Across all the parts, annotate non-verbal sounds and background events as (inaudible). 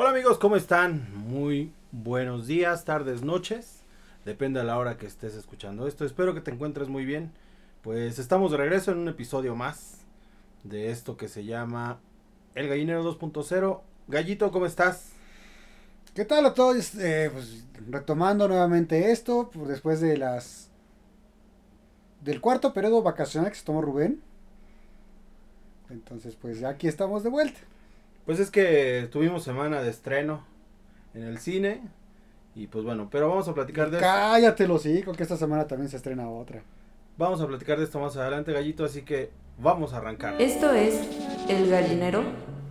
Hola amigos, ¿cómo están? Muy buenos días, tardes, noches. Depende a la hora que estés escuchando esto. Espero que te encuentres muy bien. Pues estamos de regreso en un episodio más de esto que se llama El Gallinero 2.0. Gallito, ¿cómo estás? ¿Qué tal a todos? Eh, pues, retomando nuevamente esto, pues, después de las del cuarto periodo vacacional que se tomó Rubén. Entonces, pues ya aquí estamos de vuelta. Pues es que tuvimos semana de estreno en el cine. Y pues bueno, pero vamos a platicar de Cállate los hijos, que esta semana también se estrena otra. Vamos a platicar de esto más adelante, Gallito, así que vamos a arrancar. Esto es El Gallinero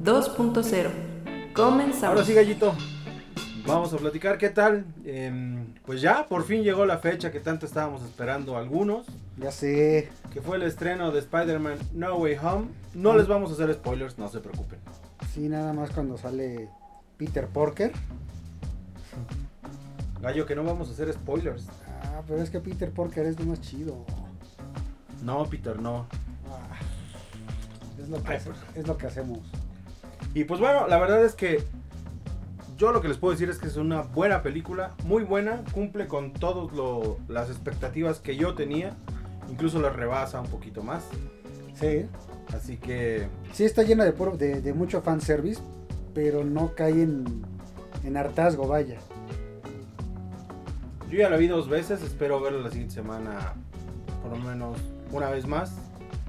2.0. Comenzamos. Ahora sí, Gallito. Vamos a platicar qué tal. Em, pues ya, por fin llegó la fecha que tanto estábamos esperando algunos. Ya sé. Que fue el estreno de Spider-Man No Way Home. No les vamos a hacer spoilers, no se preocupen. Sí, nada más cuando sale Peter Porker. Gallo, que no vamos a hacer spoilers. Ah, pero es que Peter Porker es lo más chido. No, Peter, no. Ah, es, lo que Ay, hace- pues. es lo que hacemos. Y pues bueno, la verdad es que yo lo que les puedo decir es que es una buena película, muy buena, cumple con todas las expectativas que yo tenía, incluso la rebasa un poquito más. Sí. Así que Sí está llena de, puro- de, de mucho fanservice, pero no cae en, en hartazgo, vaya. yo ya la vi dos veces, espero verla la siguiente semana por lo menos una vez más.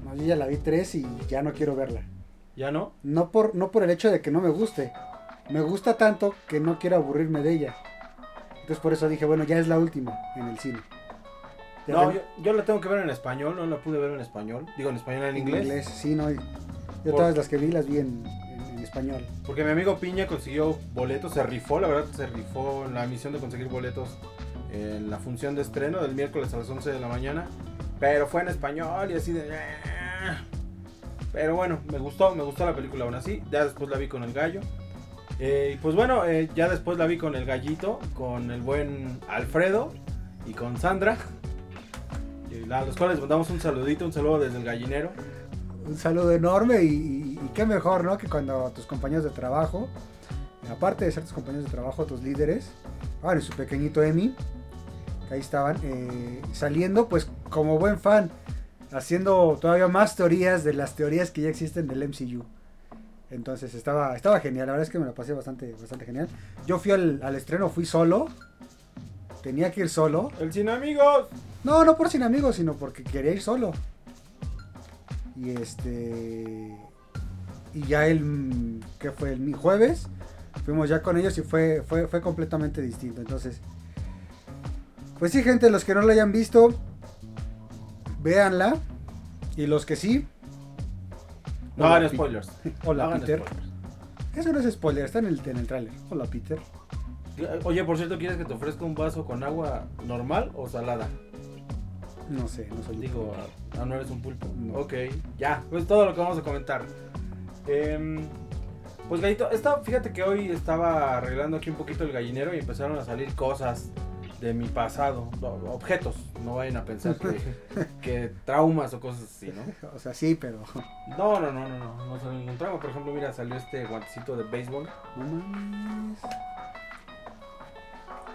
No, yo ya la vi tres y ya no quiero verla. ¿Ya no? No por, no por el hecho de que no me guste. Me gusta tanto que no quiero aburrirme de ella. Entonces por eso dije, bueno, ya es la última en el cine. No, yo, yo la tengo que ver en español, no la pude ver en español. Digo en español, en inglés. sí, no. Yo Por- todas las que vi las vi en, en- en español. Porque mi amigo Piña consiguió boletos, se rifó, la verdad se rifó en la misión de conseguir boletos en la función de estreno del miércoles a las 11 de la mañana. Pero fue en español y así de... "Ah". Pero bueno, me gustó, me gustó la película aún así. Ya después la vi con el gallo. Eh, y pues bueno, eh, ya después la vi con el gallito, con el buen Alfredo y con Sandra. A los cuales mandamos un saludito, un saludo desde el gallinero. Un saludo enorme y, qué mejor, ¿no? Que cuando tus compañeros de trabajo, aparte de ser tus compañeros de trabajo, tus líderes, bueno, y su pequeñito Emi, que ahí estaban, eh, saliendo pues como buen fan, haciendo todavía más teorías de las teorías que ya existen del MCU. Entonces estaba, estaba genial, la verdad es que me lo pasé bastante, bastante genial. Yo fui al estreno, fui solo, tenía que ir solo. El sin amigos. No, no por sin amigos, sino porque quería ir solo. Y este. Y ya el. que fue? El mi jueves. Fuimos ya con ellos y fue, fue, fue completamente distinto. Entonces. Pues sí, gente, los que no la hayan visto. Véanla. Y los que sí. No hagan spoilers. Hola, Peter. spoilers. Eso no es spoiler, está en el, en el tráiler. Hola, Peter. Oye, por cierto, ¿quieres que te ofrezca un vaso con agua normal o salada? No sé, no soy Digo, ah, no eres un pulpo. No. Ok, ya, pues todo lo que vamos a comentar. Em, pues Gallito, esta, fíjate que hoy estaba arreglando aquí un poquito el gallinero y empezaron a salir cosas de mi pasado, objetos, no vayan a pensar que, (laughs) que traumas o cosas así, ¿no? (laughs) O sea, sí, pero. No, no, no, no, no, no salió ningún trauma. Por ejemplo, mira, salió este guantecito de béisbol. No mames.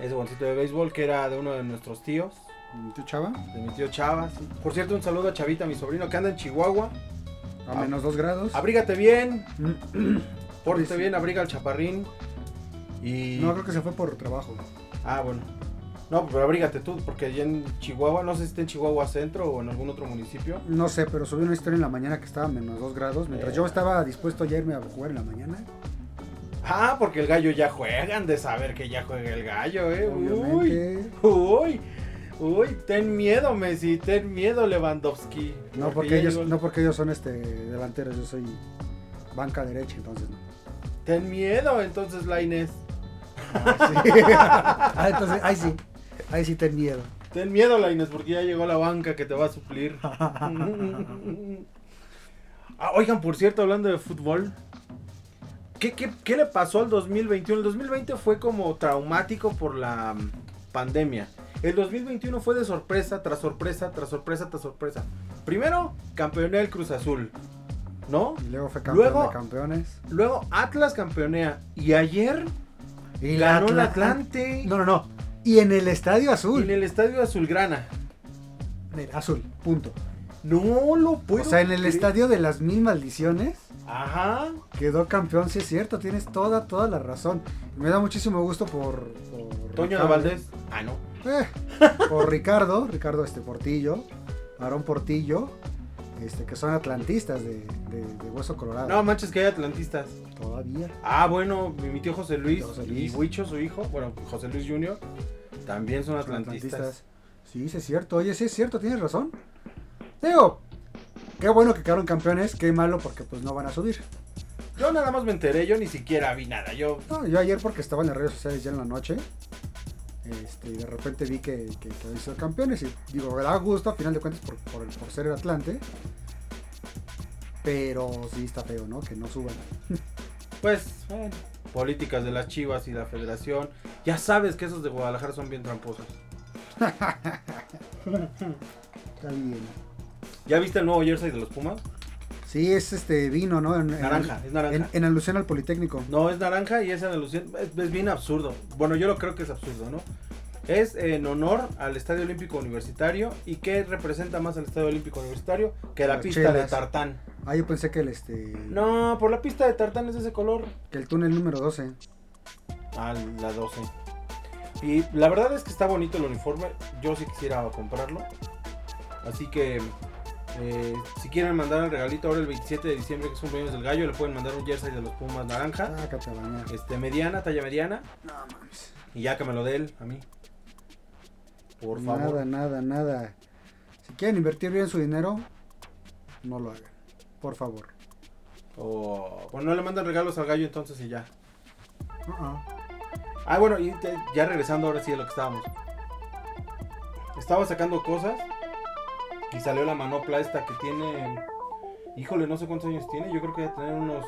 Ese guantecito de béisbol que era de uno de nuestros tíos. ¿Tu chava? De mi tío Chava. sí. Por cierto, un saludo a Chavita, mi sobrino, que anda en Chihuahua. A menos dos grados. Abrígate bien, (clears throat) pórtate Sí, sí. bien, abriga al chaparrín. Y. No, creo que se fue por trabajo. Ah, bueno. No, pero abrígate tú, porque allá en Chihuahua, no sé si está en Chihuahua Centro o en algún otro municipio. No sé, pero subí una historia en la mañana que estaba a menos dos grados. Mientras Eh. yo estaba dispuesto a irme a jugar en la mañana. Ah, porque el gallo ya juegan de saber que ya juega el gallo, eh. Uy, Obviamente. uy, uy, ten miedo, Messi, ten miedo, Lewandowski. No porque ellos, llegó no porque ellos son este delanteros, yo soy banca derecha, entonces no. Ten miedo, entonces, la Inés. Sí. (laughs) ah, entonces, ahí sí. Ahí sí ten miedo. Ten miedo, Laines, porque ya llegó la banca que te va a suplir. (laughs) (laughs) Ah, oigan, por cierto, hablando de fútbol, ¿qué, qué, qué le pasó al 2021? El 2020 fue como traumático por la mm, pandemia. El 2021 fue de sorpresa tras sorpresa tras sorpresa tras sorpresa. Primero, campeoné el Cruz Azul. ¿no? Y luego fue campeón Luego- de campeones. Luego Atlas campeonea. Y ayer Y ganó el Atla- Atlante. No, no, no. Y en el Estadio Azul. En el estadio Azulgrana. Mira, Azul, punto. No lo puedo. O sea, en el creer. estadio de las mil maldiciones Ajá. quedó campeón, sí es cierto, tienes toda, toda la razón. Me da muchísimo gusto por... por Toño de Ricardo. Valdés. Ah, no. Eh, (laughs) por Ricardo, Ricardo este Portillo, Aarón Portillo, este, que son atlantistas de, de- de Hueso Colorado. No manches que hay atlantistas. Todavía. Ah, bueno, mi mi tío José Luis, José y Luis. Huicho, su hijo, bueno, José Luis Jr., también son atlantistas. Sí, sí es cierto. Oye, sí es cierto, tienes razón. Digo, qué bueno que quedaron campeones, qué malo porque pues no van a subir. Yo nada más me enteré, yo ni siquiera vi nada. Yo, No, yo ayer porque estaba en las redes sociales ya en la noche. Este, y de repente vi que, que, que habían sido campeones y digo, me da gusto a final de cuentas por, por ser el Atlante. Pero sí está feo, ¿no? Que no suban. pues, bueno, políticas de las chivas y la federación. Ya sabes que esos de Guadalajara son bien tramposos. (laughs) Está bien. ¿Ya viste el nuevo jersey de los Pumas? Sí, es este vino, ¿no? En, en- Naranja, es naranja. En, en alusión al Politécnico. No, es naranja y es en alusión. Es, es bien absurdo. Bueno, yo lo creo que es absurdo, ¿no? Es en honor al Estadio Olímpico Universitario. ¿Y qué representa más al Estadio Olímpico Universitario? Que la pista de tartán. Ah, yo pensé que el este. No, por la pista de tartán es de ese color. Que el túnel número 12. Ah, la 12. Y la verdad es que está bonito el uniforme. Yo sí quisiera comprarlo. Así que eh, si quieren mandar el regalito ahora el 27 de diciembre, que es cumpleaños del gallo, le pueden mandar un jersey de los Pumas naranja. Sácate a bañar. Este, mediana, talla mediana. No mames. Y ya que me lo dé él, a mí. Por Nada, favor. nada, nada. Si quieren invertir bien su dinero, no lo hagan. Por favor. O, bueno, no le mandan regalos al gallo entonces y ya. Uh-uh. Ah, bueno, y te- ya regresando ahora sí a lo que estábamos. Estaba sacando cosas y salió la manopla esta que tiene. Híjole, no sé cuántos años tiene. Yo creo que debe tener unos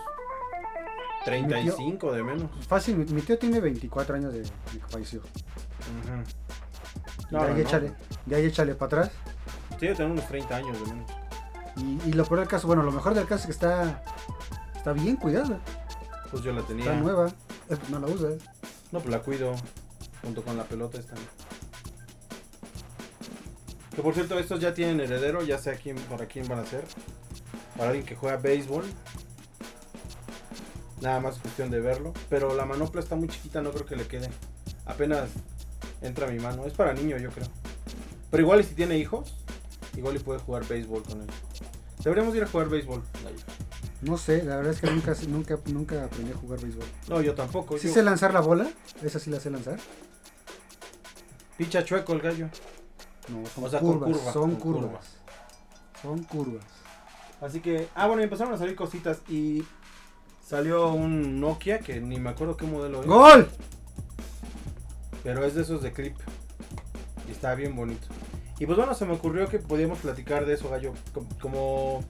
35 de menos. Fácil, mi, mi tío tiene 24 años de, de falleció. Ujú. No, de ahí no, échale, de ahí échale para atrás. Sí, debe tener unos 30 años de menos. Y, y lo peor del caso, bueno, lo mejor del caso es que está, está bien cuidada. Pues yo la tenía. Está nueva. Eh, No la usas. No, pues la cuido junto con la pelota esta. Que por cierto, estos ya tienen heredero, ya sé a quién, para quién van a ser. Para alguien que juega béisbol. Nada más es cuestión de verlo. Pero la manopla está muy chiquita, no creo que le quede. Apenas entra mi mano. Es para niño, yo creo. Pero igual y si tiene hijos, igual y puede jugar béisbol con él. Deberíamos ir a jugar béisbol. No sé, la verdad es que nunca, nunca, nunca aprendí a jugar béisbol. No, yo tampoco. ¿Sí yo- sé lanzar la bola? ¿Esa sí la sé lanzar? Picha chueco el gallo. No, son O sea, con curvas. curva, son con curvas. curva. Son curvas. Así que, ah, bueno, empezaron a salir cositas y salió un Nokia que ni me acuerdo qué modelo es, ¡Gol! pero es de esos de clip y está bien bonito. Y pues bueno, se me ocurrió que podíamos platicar de eso, gallo, com- como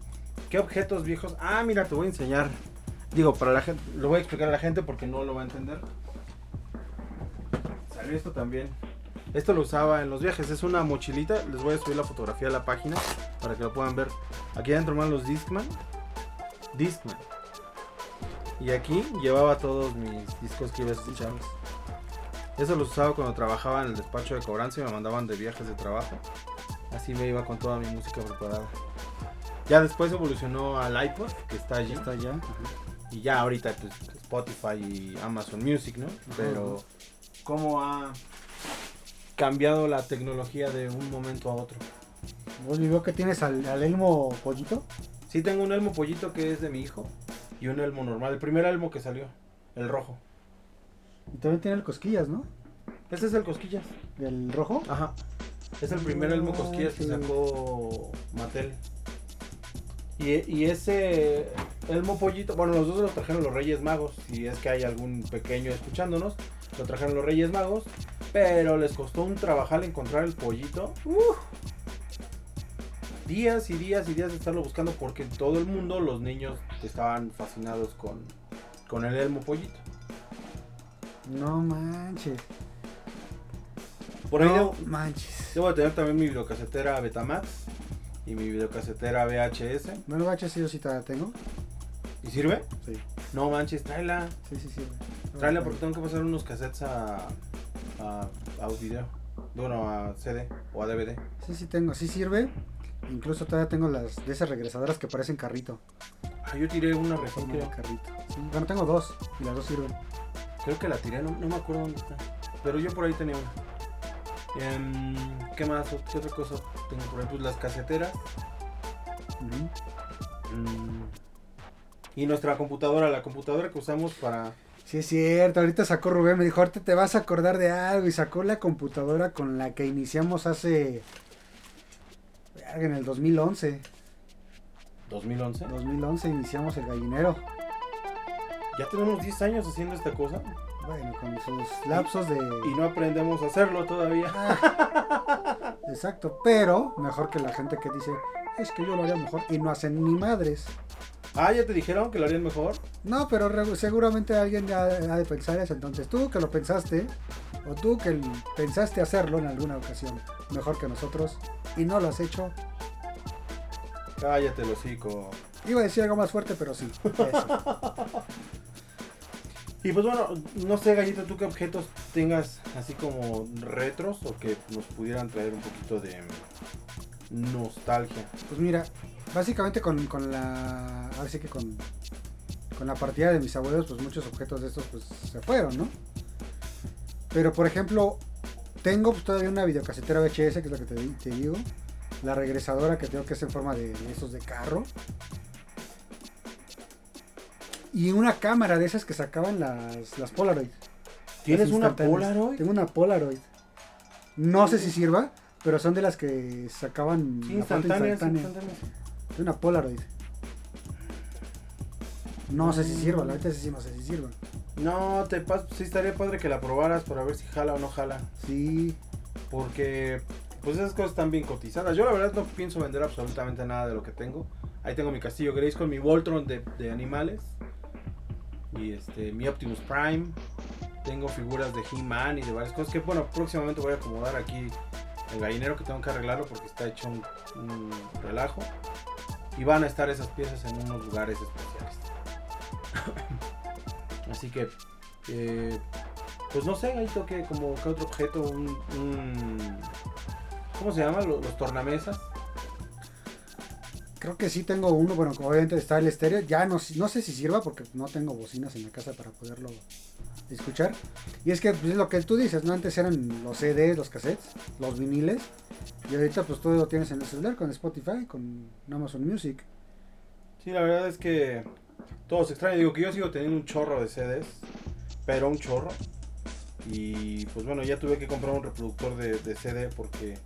qué objetos viejos. Ah, mira, te voy a enseñar. Digo, para la gente, lo voy a explicar a la gente porque no lo va a entender. Salió esto también. Esto lo usaba en los viajes, es una mochilita. Les voy a subir la fotografía a la página para que lo puedan ver. Aquí adentro van los Discman. Discman. Y aquí llevaba todos mis discos que iba a escuchar. Eso los usaba cuando trabajaba en el despacho de cobranza y me mandaban de viajes de trabajo. Así me iba con toda mi música preparada. Ya después evolucionó al iPod, que está allí. Está ya. Y ya ahorita pues, Spotify y Amazon Music, ¿no? Pero cómo ha cambiado la tecnología de un momento a otro. ¿Vos vio que tienes al, al elmo pollito? Sí tengo un elmo pollito que es de mi hijo y un elmo normal, el primer elmo que salió, el rojo. Y también tiene el cosquillas, ¿no? Ese es el cosquillas. ¿El rojo? Ajá. Es el primer elmo No, cosquillas que sacó Mattel. Y, y ese elmo pollito, bueno, los dos lo trajeron los Reyes Magos. Si es que hay algún pequeño escuchándonos, lo trajeron los Reyes Magos. Pero les costó un trabajar encontrar el pollito. Uf. Días y días y días de estarlo buscando porque en todo el mundo los niños estaban fascinados con, con el elmo pollito. No manches. Por ahí no debo- manches. Debo de tener también mi videocasetera Betamax y mi videocasetera VHS. Bueno, baches, yo sí te la tengo. ¿Y sirve? Sí, No manches, tráela. sí, sí, sí. Tráela porque tengo que pasar unos cassettes a, a, a video. Bueno, a CD o a DVD. Sí, sí tengo, sí sirve. Incluso todavía tengo las de esas regresadoras que parecen carrito. Ah, yo tiré una Como creo. carrito. Sí, bueno, tengo dos y las dos sirven. Creo que la tiré, no, no me acuerdo dónde está. Pero yo por ahí tenía una. Em, ¿Qué más? ¿Qué otra cosa tengo por ahí? Pues las caseteras. Mm, y nuestra computadora, la computadora que usamos para... Sí, es cierto. Ahorita sacó Rubén, me dijo, ahorita te vas a acordar de algo. Y sacó la computadora con la que iniciamos hace. En el 2011. 2011. 2011 iniciamos el gallinero. Ya tenemos 10 años haciendo esta cosa Bueno, con sus lapsos de. y no aprendemos a hacerlo todavía. Ah, exacto, pero mejor que la gente que dice, es que yo lo haría mejor y no hacen ni madres. Ah, ya te dijeron que lo harían mejor. No, pero re- seguramente alguien ya ha de pensar eso. Entonces tú que lo pensaste, o tú que pensaste hacerlo en alguna ocasión mejor que nosotros y no lo has hecho, Cállate, el hocico. iba a decir algo más fuerte, pero sí. eso. (laughs) Y pues bueno, no sé, Gallito, tú qué objetos tengas así como retros o que nos pudieran traer un poquito de nostalgia. Pues mira, básicamente con, con la. Ahora sí que con. Con la partida de mis abuelos, pues muchos objetos de estos pues se fueron, ¿no? Pero por ejemplo, tengo pues, todavía una videocasetera VHS, que es lo que te, te digo. La regresadora que tengo que es en forma de, de esos de carro. Y una cámara de esas que sacaban las, las Polaroid. ¿Tienes Las una. Polaroid? Tengo una Polaroid. No sé si sirva, pero son de las que sacaban Sí, la foto instantánea. De una Polaroid. No sé si sirva, la neta sí no sé si sirva. No, te pas sí estaría padre que la probaras para ver si jala o no jala. Sí, Porque pues esas cosas están bien cotizadas. Yo la verdad no pienso vender absolutamente nada de lo que tengo. Ahí tengo mi castillo Grace con mi Voltron de, de animales. Y este, mi Optimus Prime. Tengo figuras de He-Man y de varias cosas que bueno, próximamente voy a acomodar aquí el gallinero que tengo que arreglarlo porque está hecho un, un relajo. Y van a estar esas piezas en unos lugares especiales. (laughs) Así que, eh, pues no sé, ahí toque como que otro objeto, un, un- ¿cómo se llama? Los, los tornamesas. creo que sí tengo uno. Bueno, obviamente está el estéreo. Ya no, no sé si sirva porque no tengo bocinas en la casa para poderlo escuchar. Y es que pues, es lo que tú dices, ¿no? Antes eran los CDs, los cassettes, los viniles. Y ahorita pues todo lo tienes en el celular con Spotify, con Amazon Music. Sí, la verdad es que todo se extraña. Digo que yo sigo teniendo un chorro de CDs, pero un chorro. Y pues bueno, ya tuve que comprar un reproductor de, de CD porque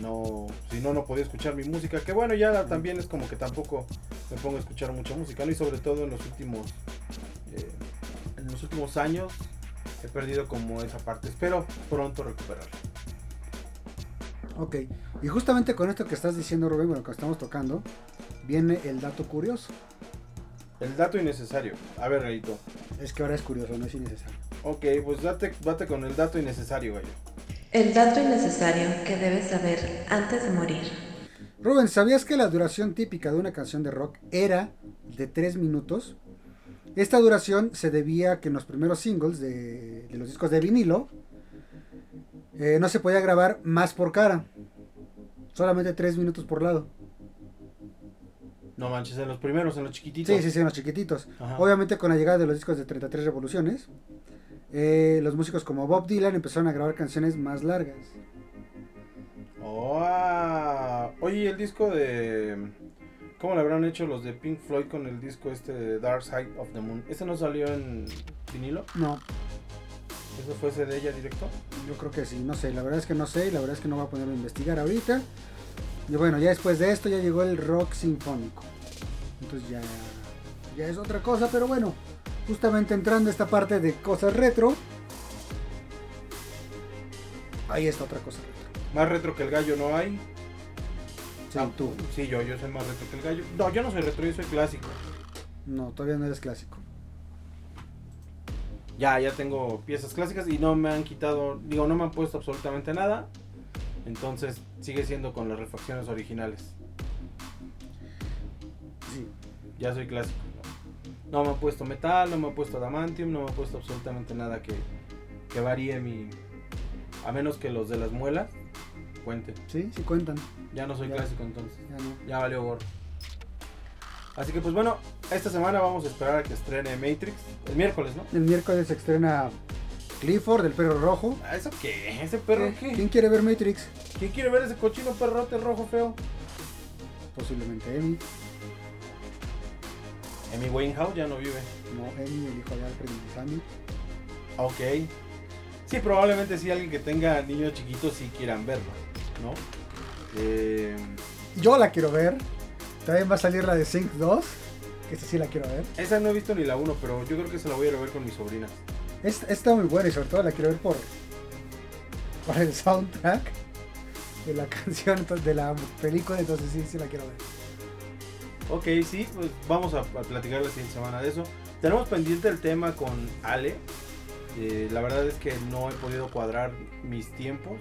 no, si no, no podía escuchar mi música. Que bueno, ya también es como que tampoco me pongo a escuchar mucha música, ¿no? Y sobre todo en los últimos, últimos años he perdido como esa parte. Espero pronto recuperarla. Ok, y justamente con esto que estás diciendo, Rubén, bueno, que estamos tocando, viene el dato curioso. El dato innecesario. A ver, Rayito. Es que ahora es curioso, no es innecesario. Ok, pues date, date con el dato innecesario, gallo. El dato innecesario que debes saber antes de morir. Rubén, ¿sabías que la duración típica de una canción de rock era de 3 minutos? Esta duración se debía a que en los primeros singles de, de los discos de vinilo eh, no se podía grabar más por cara. Solamente 3 minutos por lado. No manches, en los primeros, en los chiquititos. Sí, sí, sí, en los chiquititos. Ajá. Obviamente con la llegada de los discos de 33 revoluciones, eh, los músicos como Bob Dylan empezaron a grabar canciones más largas. Oh. Oye, ¿y el disco de. ¿Cómo le habrán hecho los de Pink Floyd con el disco este de Dark Side of the Moon? ¿Ese no salió en vinilo? No, ¿Eso fue ese de ella directo? yo creo que sí, no sé, la verdad es que no sé y la verdad es que no voy a ponerme a investigar ahorita. Y bueno, ya después de esto ya llegó el rock sinfónico. Entonces ya, ya es otra cosa, pero bueno, justamente entrando a esta parte de cosas retro, ahí está otra cosa retro. Más retro que el gallo no hay. Sí, Ah, tú. Sí, yo, yo soy más retro que el gallo. No, yo no soy retro, yo soy clásico. No, todavía no eres clásico. Ya, ya tengo piezas clásicas y no me han quitado, digo, no me han puesto absolutamente nada. Entonces sigue siendo con las refacciones originales. Sí. Ya soy clásico. No me ha puesto metal, no me ha puesto adamantium, no me ha puesto absolutamente nada que, que varíe mi... A menos que los de las muelas cuenten. Sí, sí cuentan. Ya no soy Ya. clásico entonces. Ya no. Ya valió gorro. Así que pues bueno, esta semana vamos a esperar a que estrene Matrix. El miércoles, ¿no? El miércoles se estrena Clifford, el perro rojo. Ah, ¿Eso qué? ¿Ese perro qué? ¿Quién quiere ver Matrix? ¿Quién quiere ver ese cochino perrote rojo feo? Posiblemente Emi. Amy Winehouse ya no vive. No, Emi, el hijo de Alfred y Sammy. Ok. Sí, probablemente sí alguien que tenga niños chiquitos sí quieran verlo, ¿no? Eh, Yo la quiero ver. También va a salir la de Sync 2. Que esta sí la quiero ver. esa no he visto ni la 1, pero yo creo que se la voy a ir a ver con mis sobrinas. Esta está muy buena y sobre todo la quiero ver por, por el soundtrack de la (laughs) canción de la película. Entonces sí, sí la quiero ver. Ok, sí, pues vamos a, a platicar la siguiente semana de eso. Tenemos pendiente el tema con Ale. Eh, la verdad es que no he podido cuadrar mis tiempos.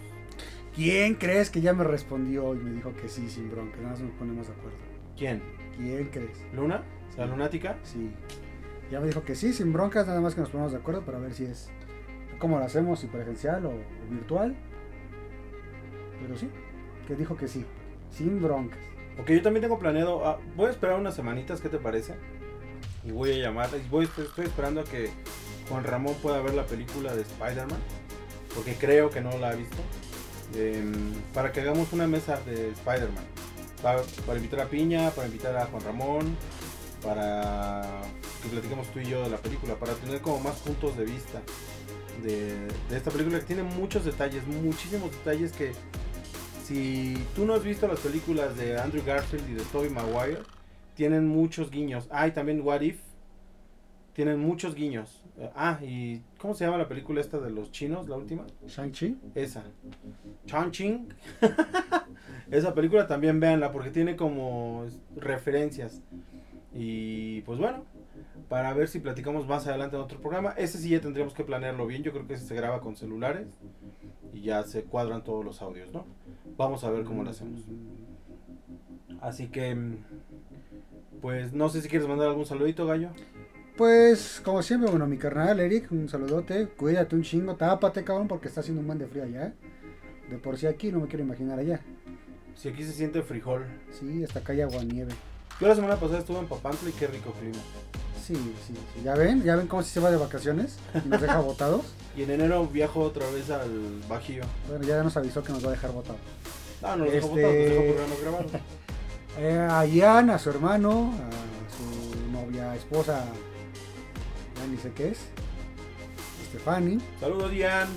¿Quién crees que ya me respondió y me dijo que sí, sin bronca? Nada más nos ponemos de acuerdo. ¿Quién? ¿Quién crees? ¿Luna? ¿La lunática? Sí. Ya me dijo que sí, sin broncas, nada más que nos ponemos de acuerdo para ver si es. ¿Cómo lo hacemos? Si presencial o, o virtual. Pero sí, que dijo que sí, sin broncas. Ok, yo también tengo planeado. ah, voy a esperar unas semanitas, ¿qué te parece? Y voy a llamar. y Voy, estoy esperando a que Juan Ramón pueda ver la película de Spider-Man. Porque creo que no la ha visto. Em, para que hagamos una mesa de Spider-Man. Para, invitar a Piña, para invitar a Juan Ramón. Para que platiquemos tú y yo de la película. Para tener como más puntos de vista de, de esta película que tiene muchos detalles, muchísimos detalles que si tú no has visto las películas de Andrew Garfield y de Tobey Maguire, tienen muchos guiños. Ah, y también What If. Tienen muchos guiños. Ah, y ¿cómo se llama la película esta de los chinos, la última? Shang-Chi. Esa. Chongqing. (laughs) Esa película también véanla porque tiene como referencias. Y pues bueno, para ver si platicamos más adelante en otro programa. Ese sí ya tendríamos que planearlo bien. Yo creo que ese se graba con celulares y ya se cuadran todos los audios, ¿no? Vamos a ver cómo lo hacemos. Así que, pues no sé si quieres mandar algún saludito, gallo. Pues, como siempre, bueno, mi carnal Eric, un saludote. Cuídate un chingo, tápate, cabrón, porque está haciendo un buen de frío allá. ¿eh? De por sí aquí, no me quiero imaginar allá. Si aquí se siente frijol. Sí, hasta acá hay agua nieve. Yo la semana pasada estuve en Papantla y qué rico clima. Sí, sí, sí. ¿Ya ven? ¿Ya ven cómo se va de vacaciones? Y nos deja botados. (laughs) Y en enero viajo otra vez al Bajío. Bueno, ya nos avisó que nos va a dejar botados. No, no los dejo Este- botados, los dejo programas grabados. (laughs) Eh, a Ian, a su hermano, a su novia, esposa, ni sé qué es, Stephanie. Saludos, Dian.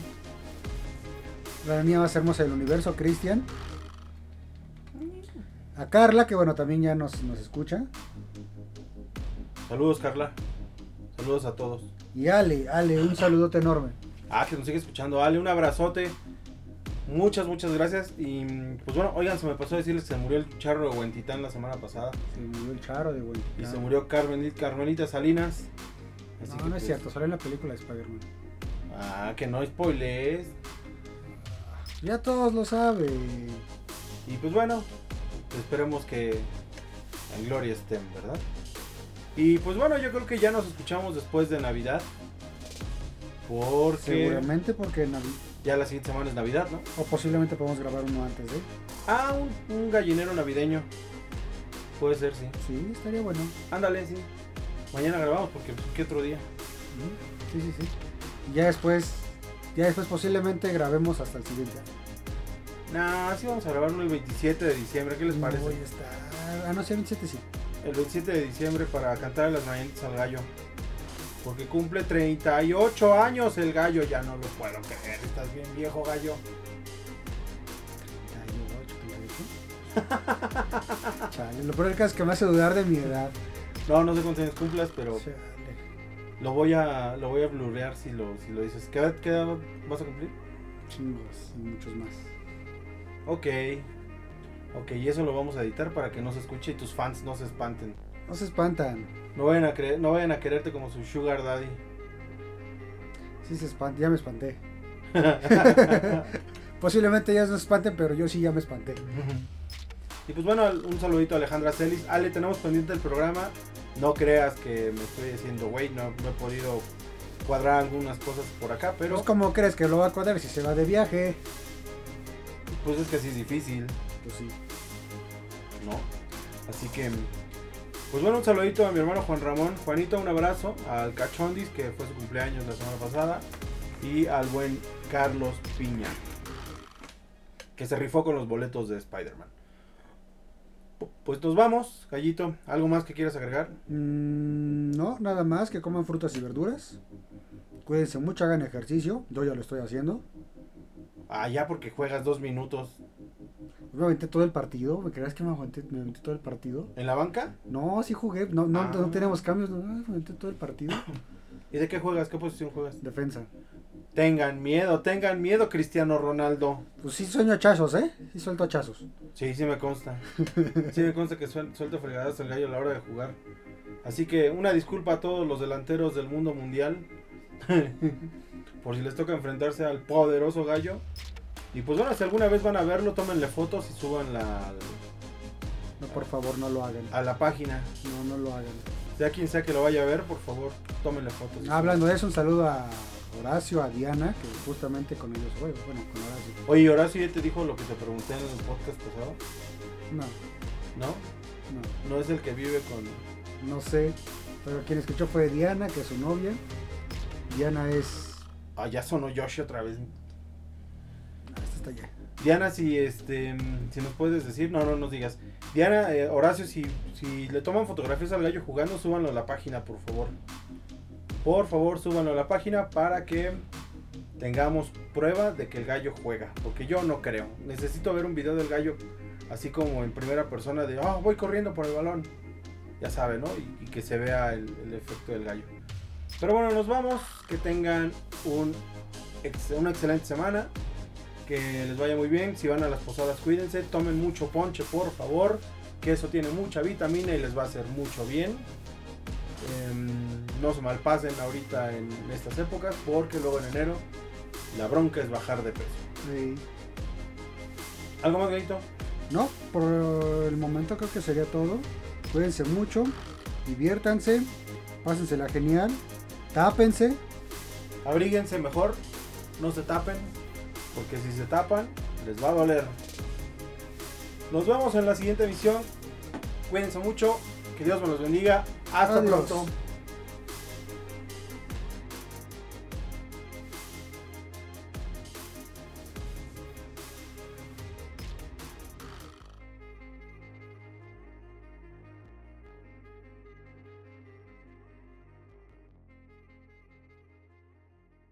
La niña más hermosa del universo, Cristian. A Carla, que bueno, también ya nos, nos escucha. Saludos, Carla. Saludos a todos. Y Ale, Ale, un saludote enorme. Ah, que nos sigue escuchando. Ale, un abrazote. Muchas, muchas gracias. Y pues bueno, oigan, se me pasó a decirles que se murió el charro de Huentitán la semana pasada. Se murió el charo de güey. Y se murió Carmelita Salinas. Así No, que, no es cierto, salió en la película de Spider-Man. Ah, que no spoilees. Ya todos lo saben. Y pues bueno, esperemos que en gloria estén, ¿verdad? Y pues bueno, yo creo que ya nos escuchamos después de Navidad. Porque Seguramente porque Navi- ya la siguiente semana es Navidad, ¿no? o posiblemente podemos grabar uno antes de. Ah, un, un gallinero navideño. Puede ser, sí. Sí, estaría bueno. Ándale, sí. Mañana grabamos porque pues, ¿qué otro día? Sí, sí, sí. Ya después, ya después posiblemente grabemos hasta el siguiente. Nah, sí vamos a grabarlo el 27 de diciembre. ¿Qué les parece? voy a estar. Ah, no, sí, el 27 sí. El 27 de diciembre para cantar las mañanitas al gallo. Porque cumple 38 años el gallo. Ya no lo puedo creer. Estás bien viejo, gallo. (laughs) Chale, lo peor es que me hace dudar de mi edad. No, no sé cuántos años cumplas, pero Chale. lo voy a lo voy a blurrear si lo, si lo dices. ¿Qué edad, qué edad vas a cumplir? Chingos y muchos más. Ok. Ok, y eso lo vamos a editar para que no se escuche y tus fans no se espanten. No se espantan. No vayan a, creer, no vayan a quererte como su sugar daddy. Sí se espantan, ya me espanté. (laughs) (laughs) Posiblemente ellas no se espanten, pero yo sí ya me espanté. Y pues bueno, un saludito a Alejandra Celis. Ale, tenemos pendiente el programa No creas que me estoy diciendo, güey, no, no he podido cuadrar algunas cosas por acá, pero Pues, ¿cómo crees que lo va a cuadrar si se va de viaje? pues es que sí es difícil, Pues sí. ¿no? Así que, pues bueno, un saludito a mi hermano Juan Ramón. Juanito, un abrazo al Cachondis, que fue su cumpleaños la semana pasada, y al buen Carlos Piña, que se rifó con los boletos de Spider-Man. Pu- Pues nos vamos, Gallito. ¿Algo más que quieras agregar? Mm, no, nada más que coman frutas y verduras. Cuídense mucho, hagan ejercicio. Yo ya lo estoy haciendo. Ah, ya porque juegas dos minutos Me aventé todo el partido. ¿Me crees que me aventé, me aventé todo el partido? en la banca. No, sí jugué. No, no, Ah. no tenemos cambios. No, me aventé todo el partido. (coughs) ¿Y de qué juegas? ¿Qué posición juegas? Defensa. Tengan miedo, tengan miedo, Cristiano Ronaldo. Pues sí sueño hachazos, ¿eh? Sí suelto hachazos. Sí, sí me consta. Sí me consta que suel- suelta fregadas el gallo a la hora de jugar. Así que una disculpa a todos los delanteros del mundo mundial. (laughs) Por si les toca enfrentarse al poderoso gallo. Y pues bueno, si alguna vez van a verlo, tómenle fotos y suban la, No, por favor, no lo hagan. a la página. No, no lo hagan. Sea quien sea que lo vaya a ver, por favor, tómenle fotos. Hablando de eso, un saludo a Horacio, a Diana, que justamente con ellos juego. Bueno, con Horacio. Oye, Horacio, ¿ya te dijo lo que te pregunté en el podcast pasado? No, ¿No? no. No es el que vive con... No sé, pero quien escuchó fue Diana, que es su novia. Diana es. Ah, ya sonó Yoshi otra vez. Ah, esta está allá. Diana, si este, si nos puedes decir, no, no nos digas. Diana, eh, Horacio, si, si le toman fotografías al gallo jugando, súbanlo a la página, por favor. Por favor, súbanlo a la página para que tengamos prueba de que el gallo juega. Porque yo no creo. Necesito ver un video del gallo así como en primera persona de, oh, voy corriendo por el balón. Ya sabe, ¿no? Y, que se vea el, efecto del gallo. Pero bueno, nos vamos. Que tengan un, una excelente semana. Que les vaya muy bien. Si van a las posadas, cuídense. Tomen mucho ponche, por favor. Que eso tiene mucha vitamina y les va a hacer mucho bien. Em, no se malpasen ahorita en estas épocas. Porque luego en enero la bronca es bajar de peso. Sí. ¿Algo más, Galito? No, por el momento creo que sería todo. Cuídense mucho, diviértanse, pásensela genial, tápense. Abríguense mejor. No se tapen. Porque si se tapan, les va a doler. Nos vemos en la siguiente emisión. Cuídense mucho. Que Dios me los bendiga. Hasta Adiós. pronto.